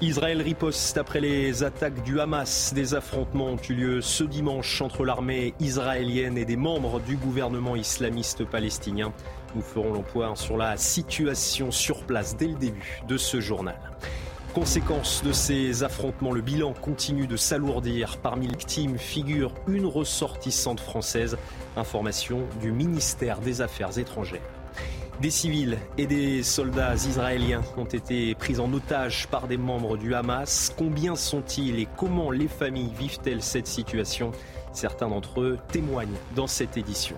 Israël riposte après les attaques du Hamas. Des affrontements ont eu lieu ce dimanche entre l'armée israélienne et des membres du gouvernement islamiste palestinien. Nous ferons l'emploi sur la situation sur place dès le début de ce journal. Conséquence de ces affrontements, le bilan continue de s'alourdir. Parmi les victimes figure une ressortissante française. Information du ministère des Affaires étrangères. Des civils et des soldats israéliens ont été pris en otage par des membres du Hamas. Combien sont-ils et comment les familles vivent-elles cette situation? Certains d'entre eux témoignent dans cette édition.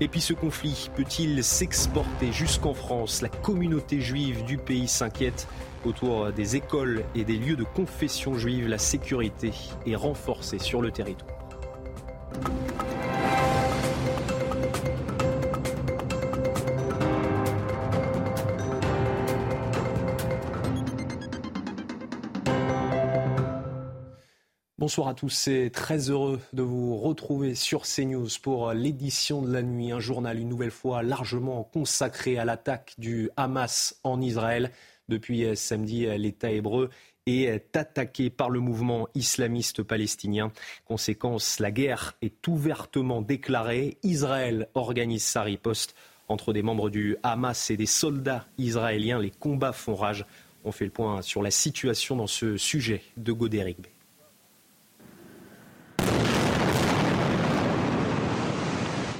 Et puis ce conflit peut-il s'exporter jusqu'en France? La communauté juive du pays s'inquiète. Autour des écoles et des lieux de confession juive, la sécurité est renforcée sur le territoire. Bonsoir à tous et très heureux de vous retrouver sur CNews pour l'édition de la nuit, un journal une nouvelle fois largement consacré à l'attaque du Hamas en Israël. Depuis samedi, l'État hébreu est attaqué par le mouvement islamiste palestinien. Conséquence, la guerre est ouvertement déclarée. Israël organise sa riposte entre des membres du Hamas et des soldats israéliens. Les combats font rage. On fait le point sur la situation dans ce sujet de Godéric.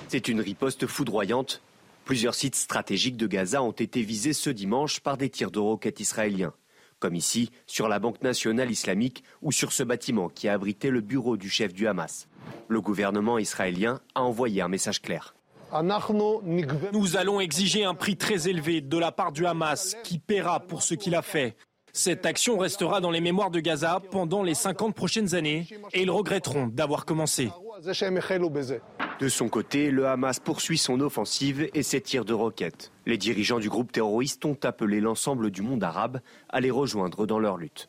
C'est une riposte foudroyante. Plusieurs sites stratégiques de Gaza ont été visés ce dimanche par des tirs de roquettes israéliens, comme ici sur la Banque nationale islamique ou sur ce bâtiment qui a abrité le bureau du chef du Hamas. Le gouvernement israélien a envoyé un message clair. Nous allons exiger un prix très élevé de la part du Hamas qui paiera pour ce qu'il a fait. Cette action restera dans les mémoires de Gaza pendant les 50 prochaines années et ils regretteront d'avoir commencé. De son côté, le Hamas poursuit son offensive et ses tirs de roquettes. Les dirigeants du groupe terroriste ont appelé l'ensemble du monde arabe à les rejoindre dans leur lutte.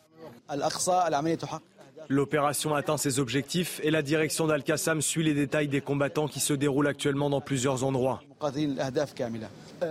L'opération atteint ses objectifs et la direction d'Al-Qassam suit les détails des combattants qui se déroulent actuellement dans plusieurs endroits.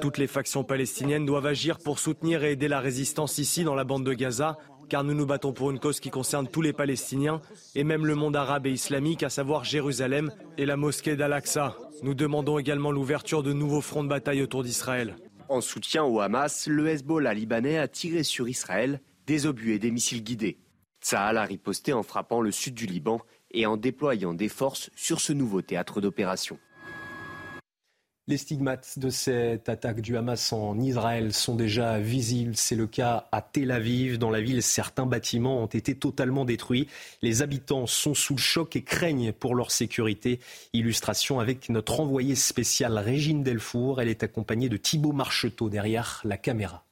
Toutes les factions palestiniennes doivent agir pour soutenir et aider la résistance ici dans la bande de Gaza, car nous nous battons pour une cause qui concerne tous les Palestiniens et même le monde arabe et islamique, à savoir Jérusalem et la mosquée d'Al-Aqsa. Nous demandons également l'ouverture de nouveaux fronts de bataille autour d'Israël. En soutien au Hamas, le Hezbollah libanais a tiré sur Israël des obus et des missiles guidés. Tsahal a riposté en frappant le sud du Liban et en déployant des forces sur ce nouveau théâtre d'opération. Les stigmates de cette attaque du Hamas en Israël sont déjà visibles. C'est le cas à Tel Aviv. Dans la ville, certains bâtiments ont été totalement détruits. Les habitants sont sous le choc et craignent pour leur sécurité. Illustration avec notre envoyée spéciale Régine Delfour. Elle est accompagnée de Thibault Marcheteau derrière la caméra.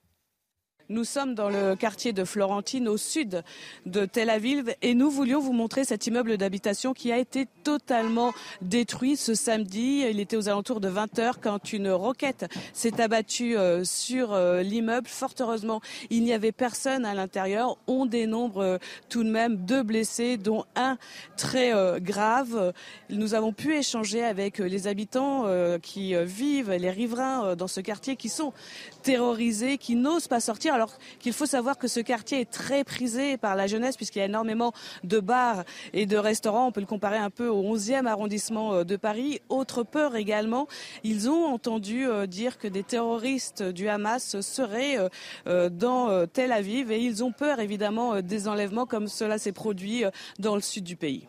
Nous sommes dans le quartier de Florentine, au sud de Tel Aviv, et nous voulions vous montrer cet immeuble d'habitation qui a été totalement détruit ce samedi. Il était aux alentours de 20 heures quand une roquette s'est abattue euh, sur euh, l'immeuble. Fort heureusement, il n'y avait personne à l'intérieur. On dénombre euh, tout de même deux blessés, dont un très grave. Nous avons pu échanger avec les habitants qui vivent, les riverains dans ce quartier, qui sont terrorisés, qui n'osent pas sortir qu'il faut savoir que ce quartier est très prisé par la jeunesse puisqu'il y a énormément de bars et de restaurants. On peut le comparer un peu au 11e arrondissement euh, de Paris. Autre peur également, ils ont entendu euh, dire que des terroristes du Hamas seraient euh, dans Tel Aviv et ils ont peur évidemment des enlèvements comme cela s'est produit dans le sud du pays.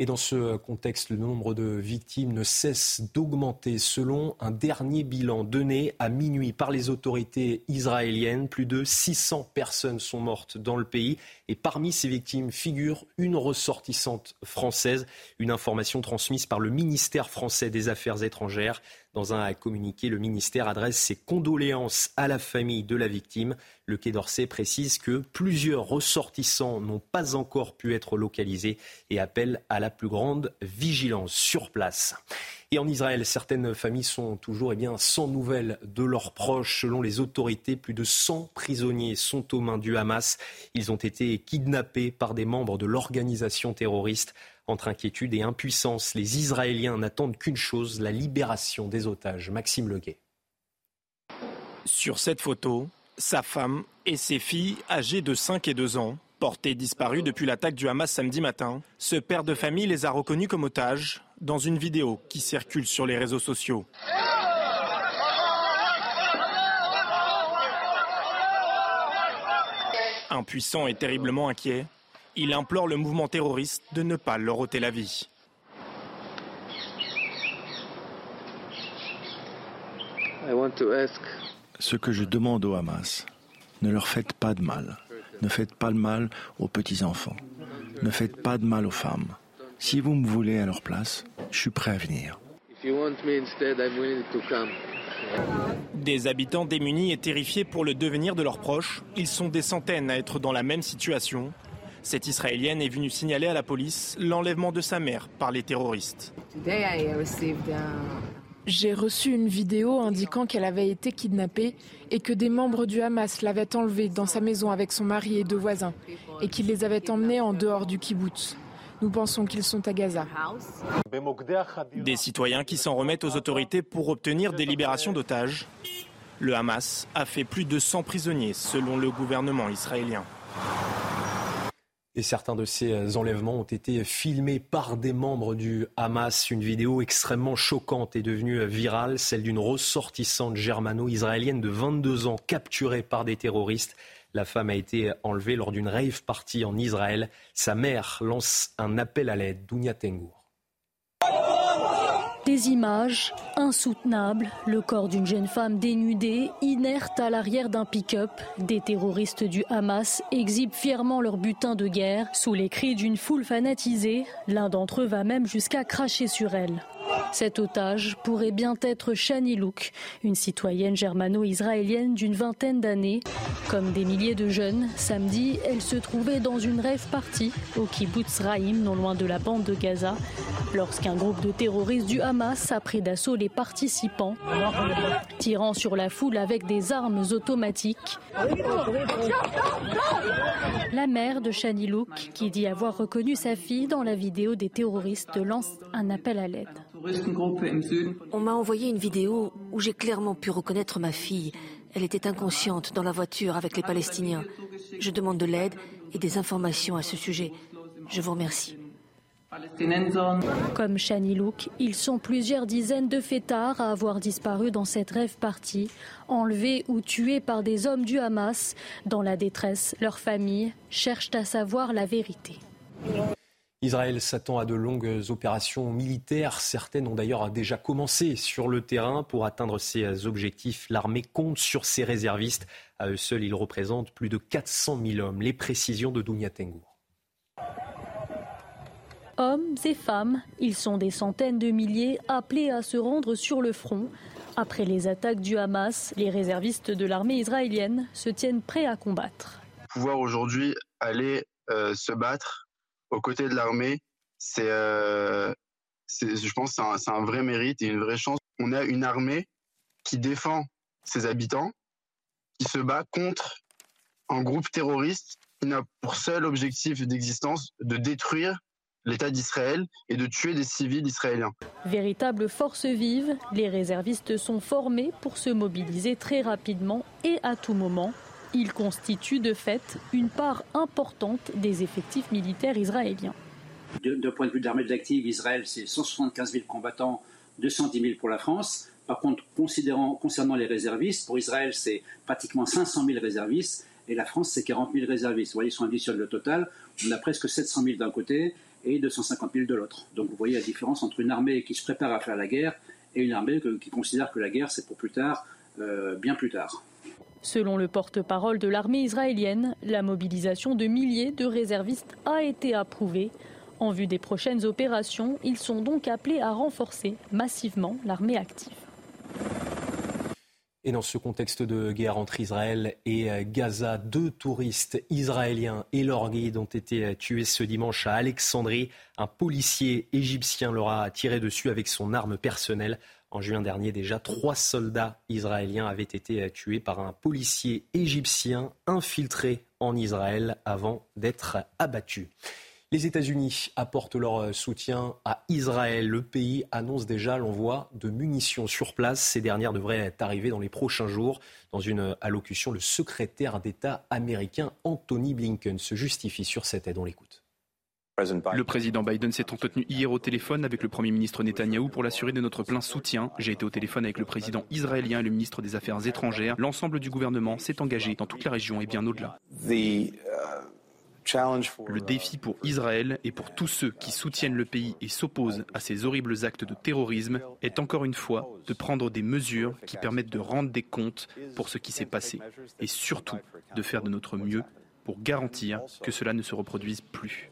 Et dans ce contexte, le nombre de victimes ne cesse d'augmenter. Selon un dernier bilan donné à minuit par les autorités israéliennes, plus de 600 personnes sont mortes dans le pays. Et parmi ces victimes figure une ressortissante française, une information transmise par le ministère français des Affaires étrangères. Dans un communiqué, le ministère adresse ses condoléances à la famille de la victime. Le Quai d'Orsay précise que plusieurs ressortissants n'ont pas encore pu être localisés et appelle à la plus grande vigilance sur place. Et en Israël, certaines familles sont toujours eh bien, sans nouvelles de leurs proches. Selon les autorités, plus de 100 prisonniers sont aux mains du Hamas. Ils ont été kidnappés par des membres de l'organisation terroriste. Entre inquiétude et impuissance, les Israéliens n'attendent qu'une chose, la libération des otages. Maxime Leguet. Sur cette photo, Sa femme et ses filles, âgées de 5 et 2 ans, portées disparues depuis l'attaque du Hamas samedi matin, ce père de famille les a reconnus comme otages dans une vidéo qui circule sur les réseaux sociaux. Impuissant et terriblement inquiet, il implore le mouvement terroriste de ne pas leur ôter la vie. Ce que je demande au Hamas, ne leur faites pas de mal. Ne faites pas de mal aux petits-enfants. Ne faites pas de mal aux femmes. Si vous me voulez à leur place, je suis prêt à venir. Des habitants démunis et terrifiés pour le devenir de leurs proches, ils sont des centaines à être dans la même situation. Cette Israélienne est venue signaler à la police l'enlèvement de sa mère par les terroristes. J'ai reçu une vidéo indiquant qu'elle avait été kidnappée et que des membres du Hamas l'avaient enlevée dans sa maison avec son mari et deux voisins et qu'ils les avaient emmenés en dehors du kibbutz. Nous pensons qu'ils sont à Gaza. Des citoyens qui s'en remettent aux autorités pour obtenir des libérations d'otages. Le Hamas a fait plus de 100 prisonniers selon le gouvernement israélien. Et certains de ces enlèvements ont été filmés par des membres du Hamas. Une vidéo extrêmement choquante est devenue virale, celle d'une ressortissante germano-israélienne de 22 ans capturée par des terroristes. La femme a été enlevée lors d'une rave party en Israël. Sa mère lance un appel à l'aide. Dounia Tengour. Des images insoutenables, le corps d'une jeune femme dénudée, inerte à l'arrière d'un pick-up. Des terroristes du Hamas exhibent fièrement leur butin de guerre sous les cris d'une foule fanatisée. L'un d'entre eux va même jusqu'à cracher sur elle. Cet otage pourrait bien être Shani Louk, une citoyenne germano-israélienne d'une vingtaine d'années. Comme des milliers de jeunes, samedi, elle se trouvait dans une rêve partie au kibbutz Raïm, non loin de la bande de Gaza, lorsqu'un groupe de terroristes du Hamas a pris d'assaut les participants, tirant sur la foule avec des armes automatiques. La mère de Shani Louk, qui dit avoir reconnu sa fille dans la vidéo des terroristes, lance un appel à l'aide. On m'a envoyé une vidéo où j'ai clairement pu reconnaître ma fille. Elle était inconsciente dans la voiture avec les Palestiniens. Je demande de l'aide et des informations à ce sujet. Je vous remercie. Comme Shani Louk, ils sont plusieurs dizaines de fêtards à avoir disparu dans cette rêve partie, enlevés ou tués par des hommes du Hamas. Dans la détresse, leurs familles cherchent à savoir la vérité. Israël s'attend à de longues opérations militaires. Certaines ont d'ailleurs déjà commencé sur le terrain pour atteindre ses objectifs. L'armée compte sur ses réservistes. À eux seuls, ils représentent plus de 400 000 hommes. Les précisions de Dounia Tengour. Hommes et femmes, ils sont des centaines de milliers appelés à se rendre sur le front. Après les attaques du Hamas, les réservistes de l'armée israélienne se tiennent prêts à combattre. Pouvoir aujourd'hui aller euh, se battre aux côtés de l'armée, c'est, euh, je pense, c'est un, un vrai mérite et une vraie chance. On a une armée qui défend ses habitants, qui se bat contre un groupe terroriste qui n'a pour seul objectif d'existence de détruire l'État d'Israël et de tuer des civils israéliens. Véritable force vive, les réservistes sont formés pour se mobiliser très rapidement et à tout moment. Ils constituent de fait une part importante des effectifs militaires israéliens. D'un point de vue de l'armée active, Israël, c'est 175 000 combattants, 210 000 pour la France. Par contre, concernant les réservistes, pour Israël, c'est pratiquement 500 000 réservistes et la France, c'est 40 000 réservistes. Vous voyez, si on additionne le total, on a presque 700 000 d'un côté et 250 000 de l'autre. Donc vous voyez la différence entre une armée qui se prépare à faire la guerre et une armée qui considère que la guerre, c'est pour plus tard, euh, bien plus tard. Selon le porte-parole de l'armée israélienne, la mobilisation de milliers de réservistes a été approuvée. En vue des prochaines opérations, ils sont donc appelés à renforcer massivement l'armée active. Et dans ce contexte de guerre entre Israël et Gaza, deux touristes israéliens et leur guide ont été tués ce dimanche à Alexandrie. Un policier égyptien leur a tiré dessus avec son arme personnelle. En juin dernier, déjà, trois soldats israéliens avaient été tués par un policier égyptien infiltré en Israël avant d'être abattus. Les États-Unis apportent leur soutien à Israël. Le pays annonce déjà l'envoi de munitions sur place. Ces dernières devraient arriver dans les prochains jours. Dans une allocution, le secrétaire d'État américain Anthony Blinken se justifie sur cette aide. On l'écoute. Le président Biden s'est entretenu hier au téléphone avec le Premier ministre Netanyahou pour l'assurer de notre plein soutien. J'ai été au téléphone avec le président israélien et le ministre des Affaires étrangères. L'ensemble du gouvernement s'est engagé dans toute la région et bien au-delà. Le défi pour Israël et pour tous ceux qui soutiennent le pays et s'opposent à ces horribles actes de terrorisme est encore une fois de prendre des mesures qui permettent de rendre des comptes pour ce qui s'est passé et surtout de faire de notre mieux pour garantir que cela ne se reproduise plus.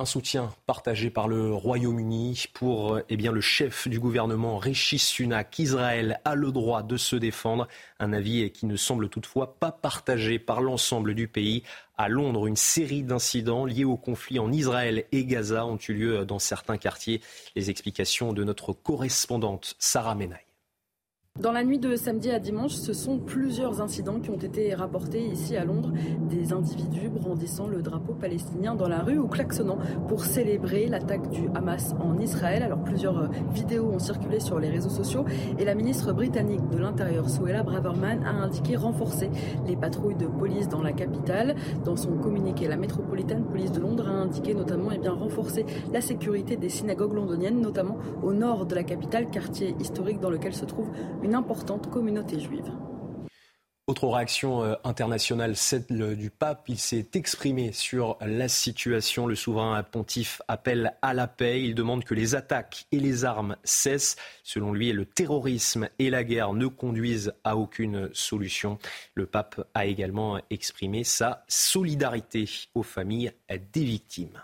Un soutien partagé par le Royaume-Uni pour eh bien, le chef du gouvernement Rishi Sunak. Israël a le droit de se défendre. Un avis qui ne semble toutefois pas partagé par l'ensemble du pays. À Londres, une série d'incidents liés au conflit en Israël et Gaza ont eu lieu dans certains quartiers. Les explications de notre correspondante Sarah Menaille. Dans la nuit de samedi à dimanche, ce sont plusieurs incidents qui ont été rapportés ici à Londres. Des individus brandissant le drapeau palestinien dans la rue ou klaxonnant pour célébrer l'attaque du Hamas en Israël. Alors plusieurs vidéos ont circulé sur les réseaux sociaux et la ministre britannique de l'Intérieur, Suella Braverman, a indiqué renforcer les patrouilles de police dans la capitale. Dans son communiqué, la Metropolitan Police de Londres a indiqué notamment eh bien, renforcer la sécurité des synagogues londoniennes, notamment au nord de la capitale, quartier historique dans lequel se trouve une importante communauté juive. Autre réaction euh, internationale, celle du pape. Il s'est exprimé sur la situation. Le souverain pontife appelle à la paix. Il demande que les attaques et les armes cessent. Selon lui, le terrorisme et la guerre ne conduisent à aucune solution. Le pape a également exprimé sa solidarité aux familles des victimes.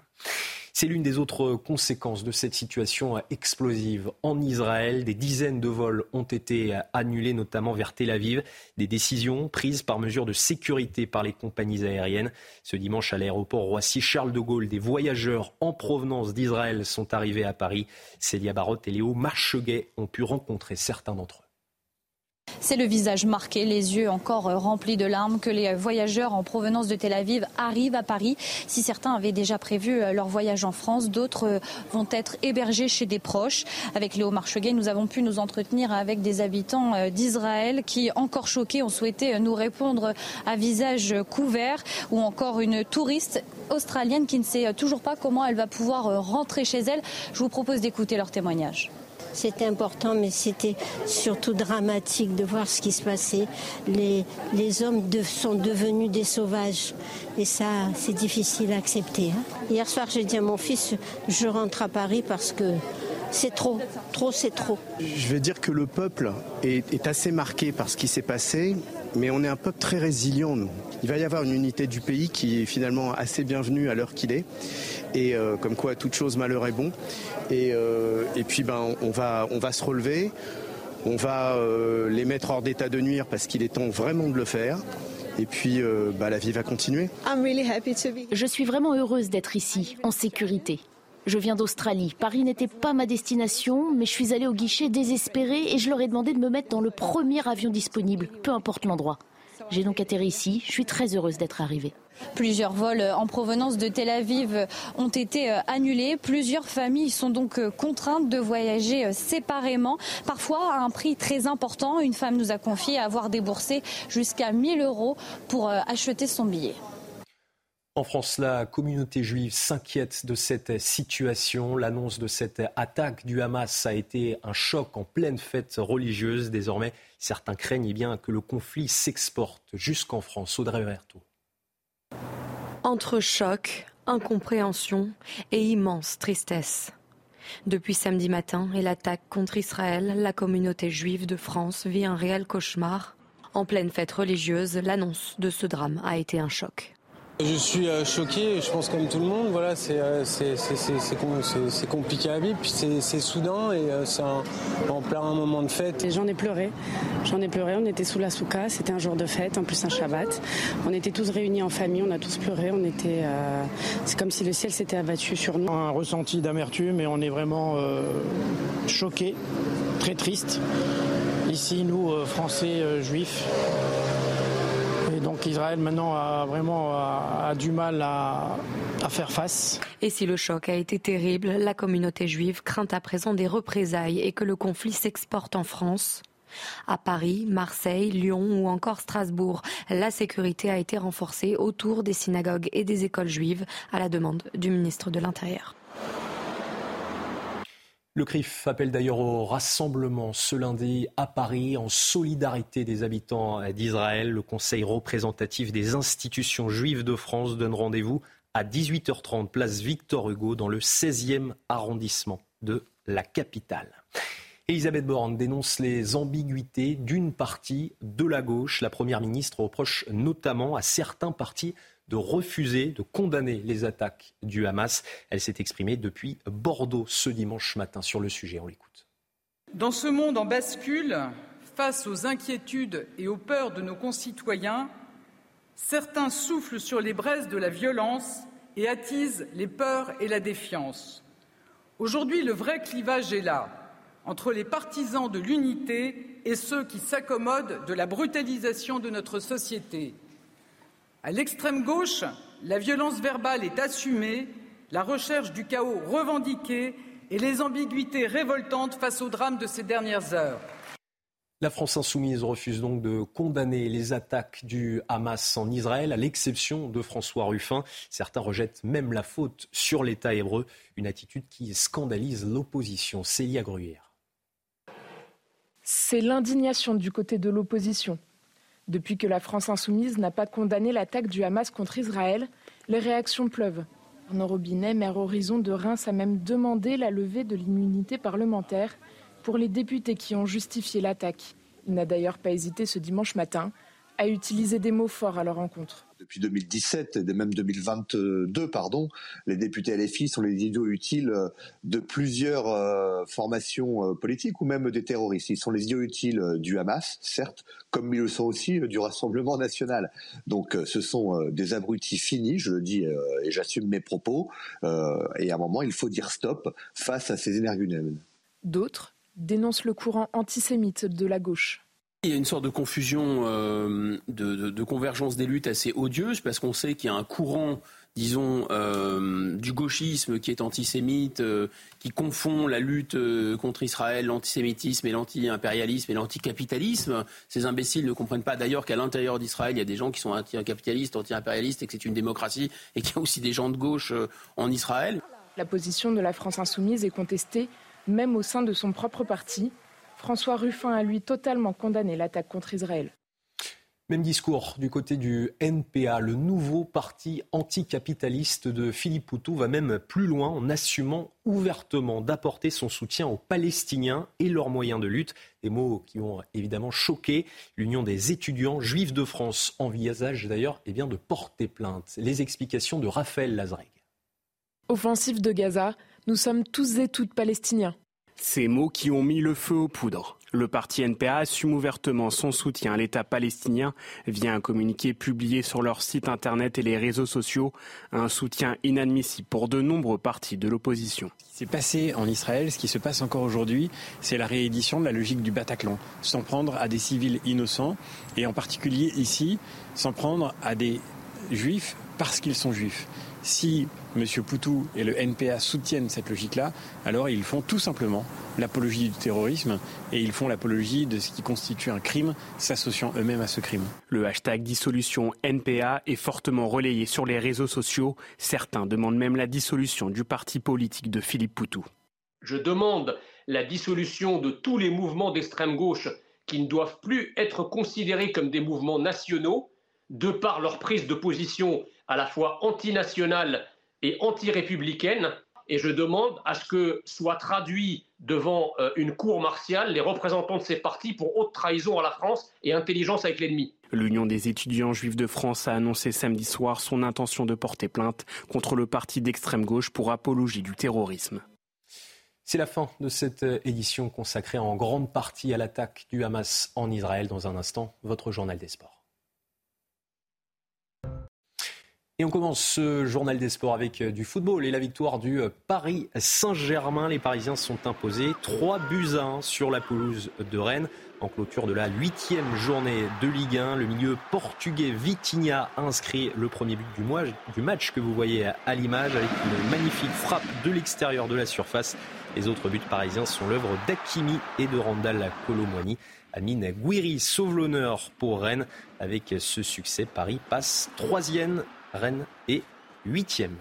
C'est l'une des autres conséquences de cette situation explosive en Israël. Des dizaines de vols ont été annulés, notamment vers Tel Aviv. Des décisions prises par mesure de sécurité par les compagnies aériennes. Ce dimanche, à l'aéroport Roissy-Charles de Gaulle, des voyageurs en provenance d'Israël sont arrivés à Paris. Célia Barotte et Léo Marcheguet ont pu rencontrer certains d'entre eux. C'est le visage marqué, les yeux encore remplis de larmes que les voyageurs en provenance de Tel Aviv arrivent à Paris. Si certains avaient déjà prévu leur voyage en France, d'autres vont être hébergés chez des proches. Avec Léo Marcheguet, nous avons pu nous entretenir avec des habitants d'Israël qui, encore choqués, ont souhaité nous répondre à visage couvert ou encore une touriste australienne qui ne sait toujours pas comment elle va pouvoir rentrer chez elle. Je vous propose d'écouter leur témoignage. C'était important, mais c'était surtout dramatique de voir ce qui se passait. Les, hommes sont devenus des sauvages. Et ça, c'est difficile à accepter. Hein. Hier soir, j'ai dit à mon fils, je rentre à Paris parce que c'est trop, trop, c'est trop. Je vais dire que le peuple est assez marqué par ce qui s'est passé, mais on est un peuple très résilient, nous. Il va y avoir une unité du pays qui est finalement assez bienvenue à l'heure qu'il est. Et euh, comme quoi, toute chose malheur est bon. Et, euh, et puis, ben, on va, on va se relever. On va euh, les mettre hors d'état de nuire parce qu'il est temps vraiment de le faire. Et puis, bah, la vie va continuer. Je suis vraiment heureuse d'être ici, en sécurité. Je viens d'Australie. Paris n'était pas ma destination, mais je suis allée au guichet désespérée et je leur ai demandé de me mettre dans le premier avion disponible, peu importe l'endroit. J'ai donc atterri ici. Je suis très heureuse d'être arrivée. Plusieurs vols en provenance de Tel Aviv ont été euh, annulés. Plusieurs familles sont donc euh, contraintes de voyager euh, séparément, parfois à un prix très important. Une femme nous a confié avoir déboursé jusqu'à 1000 euros pour acheter son billet. En France, la communauté juive s'inquiète de cette situation. L'annonce de cette attaque du Hamas a été un choc en pleine fête religieuse. Désormais, certains craignent eh bien, que le conflit s'exporte jusqu'en France. Audrey Verto. Entre choc, incompréhension et immense tristesse. Depuis samedi matin et l'attaque contre Israël, la communauté juive de France vit un réel cauchemar. En pleine fête religieuse, l'annonce de ce drame a été un choc. Je suis euh, choqué, je pense comme tout le monde, voilà, c'est euh, compliqué à vivre, puis c'est soudain et euh, c'est en plein moment de fête. J'en ai pleuré, j'en ai pleuré, on était sous la souka, c'était un jour de fête, en plus un Shabbat. On était tous réunis en famille, on a tous pleuré, on était, c'est comme si le ciel s'était abattu sur nous. Un ressenti d'amertume et on est vraiment choqués, très triste. Ici, nous, Français, Juifs, Donc Israël maintenant a vraiment du mal à, à, faire face. Et si le choc a été terrible, la communauté juive craint à présent des représailles et que le conflit s'exporte en France. À Paris, Marseille, Lyon ou encore Strasbourg, la sécurité a été renforcée autour des synagogues et des écoles juives à la demande du ministre de l'Intérieur. Le CRIF appelle d'ailleurs au rassemblement ce lundi à Paris en solidarité des habitants d'Israël. Le Conseil représentatif des institutions juives de France donne rendez-vous à 18h30 place Victor Hugo dans le 16e arrondissement de la capitale. Elisabeth Borne dénonce les ambiguïtés d'une partie de la gauche. La Première ministre reproche notamment à certains partis de refuser, de condamner les attaques du Hamas. Elle s'est exprimée depuis Bordeaux ce dimanche matin sur le sujet. On l'écoute. Dans ce monde en bascule, face aux inquiétudes et aux peurs de nos concitoyens, certains soufflent sur les braises de la violence et attisent les peurs et la défiance. Aujourd'hui, le vrai clivage est là, entre les partisans de l'unité et ceux qui s'accommodent de la brutalisation de notre société. À l'extrême gauche, la violence verbale est assumée, la recherche du chaos revendiquée et les ambiguïtés révoltantes face au drame de ces dernières heures. La France insoumise refuse donc de condamner les attaques du Hamas en Israël, à l'exception de François Ruffin. Certains rejettent même la faute sur l'État hébreu, une attitude qui scandalise l'opposition. Célia Gruyère. C'est l'indignation du côté de l'opposition. Depuis que la France insoumise n'a pas condamné l'attaque du Hamas contre Israël, les réactions pleuvent. Arnaud Robinet, maire Horizon de Reims, a même demandé la levée de l'immunité parlementaire pour les députés qui ont justifié l'attaque. Il n'a d'ailleurs pas hésité ce dimanche matin à utiliser des mots forts à leur encontre depuis 2017 et même 2022, pardon, les députés LFI sont les idiots utiles de plusieurs euh, formations euh, politiques ou même des terroristes. Ils sont les idiots utiles du Hamas, certes, comme ils le sont aussi du Rassemblement national. Donc ce sont euh, des abrutis finis, je le dis et j'assume mes propos. et à un moment, il faut dire stop face à ces énergumènes. D'autres dénoncent le courant antisémite de la gauche. Il y a une sorte de confusion, euh, de, convergence des luttes assez odieuse, parce qu'on sait qu'il y a un courant, disons, euh, du gauchisme qui est antisémite, euh, qui confond la lutte contre Israël, l'antisémitisme et l'anti-impérialisme et l'anticapitalisme. Ces imbéciles ne comprennent pas d'ailleurs qu'à l'intérieur d'Israël, il y a des gens qui sont anti-capitalistes, anti-impérialistes, et que c'est une démocratie, et qu'il y a aussi des gens de gauche en Israël. La position de la France insoumise est contestée, même au sein de son propre parti. François Ruffin a lui totalement condamné l'attaque contre Israël. Même discours du côté du NPA. Le nouveau parti anticapitaliste de Philippe Poutou va même plus loin en assumant ouvertement d'apporter son soutien aux Palestiniens et leurs moyens de lutte. Des mots qui ont évidemment choqué l'Union des étudiants juifs de France envisage d'ailleurs eh bien, de porter plainte. Les explications de Raphaël Lazreg. Offensive de Gaza, nous sommes tous et toutes palestiniens. Ces mots qui ont mis le feu aux poudres. Le parti NPA assume ouvertement son soutien à l'État palestinien via un communiqué publié sur leur site internet et les réseaux sociaux, un soutien inadmissible pour de nombreux partis de l'opposition. Ce qui s'est passé en Israël, ce qui se passe encore aujourd'hui, c'est la réédition de la logique du Bataclan, s'en prendre à des civils innocents et en particulier ici, s'en prendre à des juifs parce qu'ils sont juifs. Si M. Poutou et le NPA soutiennent cette logique-là, alors ils font tout simplement l'apologie du terrorisme et ils font l'apologie de ce qui constitue un crime, s'associant eux-mêmes à ce crime. Le hashtag dissolution NPA est fortement relayé sur les réseaux sociaux. Certains demandent même la dissolution du parti politique de Philippe Poutou. Je demande la dissolution de tous les mouvements d'extrême gauche qui ne doivent plus être considérés comme des mouvements nationaux, de par leur prise de position à la fois antinationale et anti-républicaine. Et je demande à ce que soient traduits devant euh, une cour martiale les représentants de ces partis pour haute trahison à la France et intelligence avec l'ennemi. L'Union des étudiants juifs de France a annoncé samedi soir son intention de porter plainte contre le parti d'extrême gauche pour apologie du terrorisme. C'est la fin de cette euh, édition consacrée en grande partie à l'attaque du Hamas en Israël. Dans un instant, votre journal des sports. Et on commence ce journal des sports avec euh, du football et la victoire du euh, Paris Saint-Germain. Les Parisiens sont imposés 3 buts à 1 sur la pelouse de Rennes. En clôture de la huitième journée de Ligue 1, le milieu portugais Vitinha inscrit le premier but du, mois, du match que vous voyez à l'image avec une magnifique frappe de l'extérieur de la surface. Les autres buts parisiens sont l'œuvre d'Akimi et de Randall Colomwani. Amine Gouiri sauve l'honneur pour Rennes. Avec ce succès, Paris passe troisième, Rennes est huitième.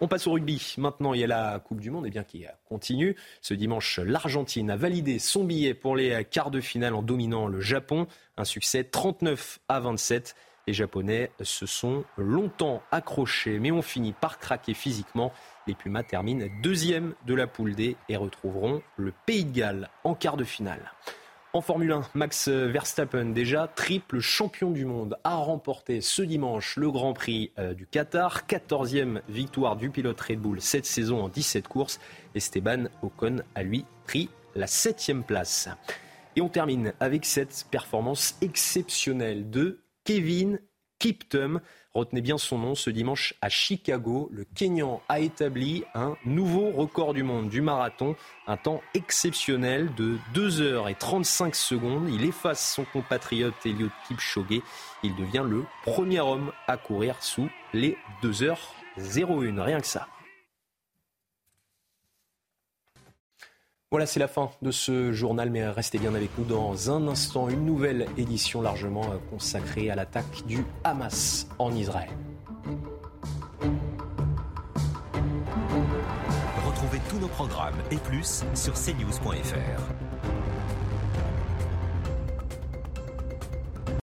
On passe au rugby. Maintenant, il y a la Coupe du Monde eh bien qui continue. Ce dimanche, l'Argentine a validé son billet pour les quarts de finale en dominant le Japon. Un succès 39 à 27. Les Japonais se sont longtemps accrochés, mais ont fini par craquer physiquement. Les Pumas terminent deuxième de la poule D et retrouveront le Pays de Galles en quart de finale. En Formule 1, Max Verstappen, déjà triple champion du monde, a remporté ce dimanche le Grand Prix euh, du Qatar. 14e victoire du pilote Red Bull cette saison en 17 courses. Esteban Ocon a lui pris la 7e place. Et on termine avec cette performance exceptionnelle de Kevin Kiptum. Retenez bien son nom, ce dimanche à Chicago, le Kenyan a établi un nouveau record du monde du marathon, un temps exceptionnel de 2 heures et 35 secondes. Il efface son compatriote Eliud Kipchoge. Il devient le premier homme à courir sous les 2 heures 01. Rien que ça. Voilà, c'est la fin de ce journal, mais restez bien avec nous dans un instant. Une nouvelle édition largement euh, consacrée à l'attaque du Hamas en Israël. Retrouvez tous nos programmes et plus sur cnews.fr.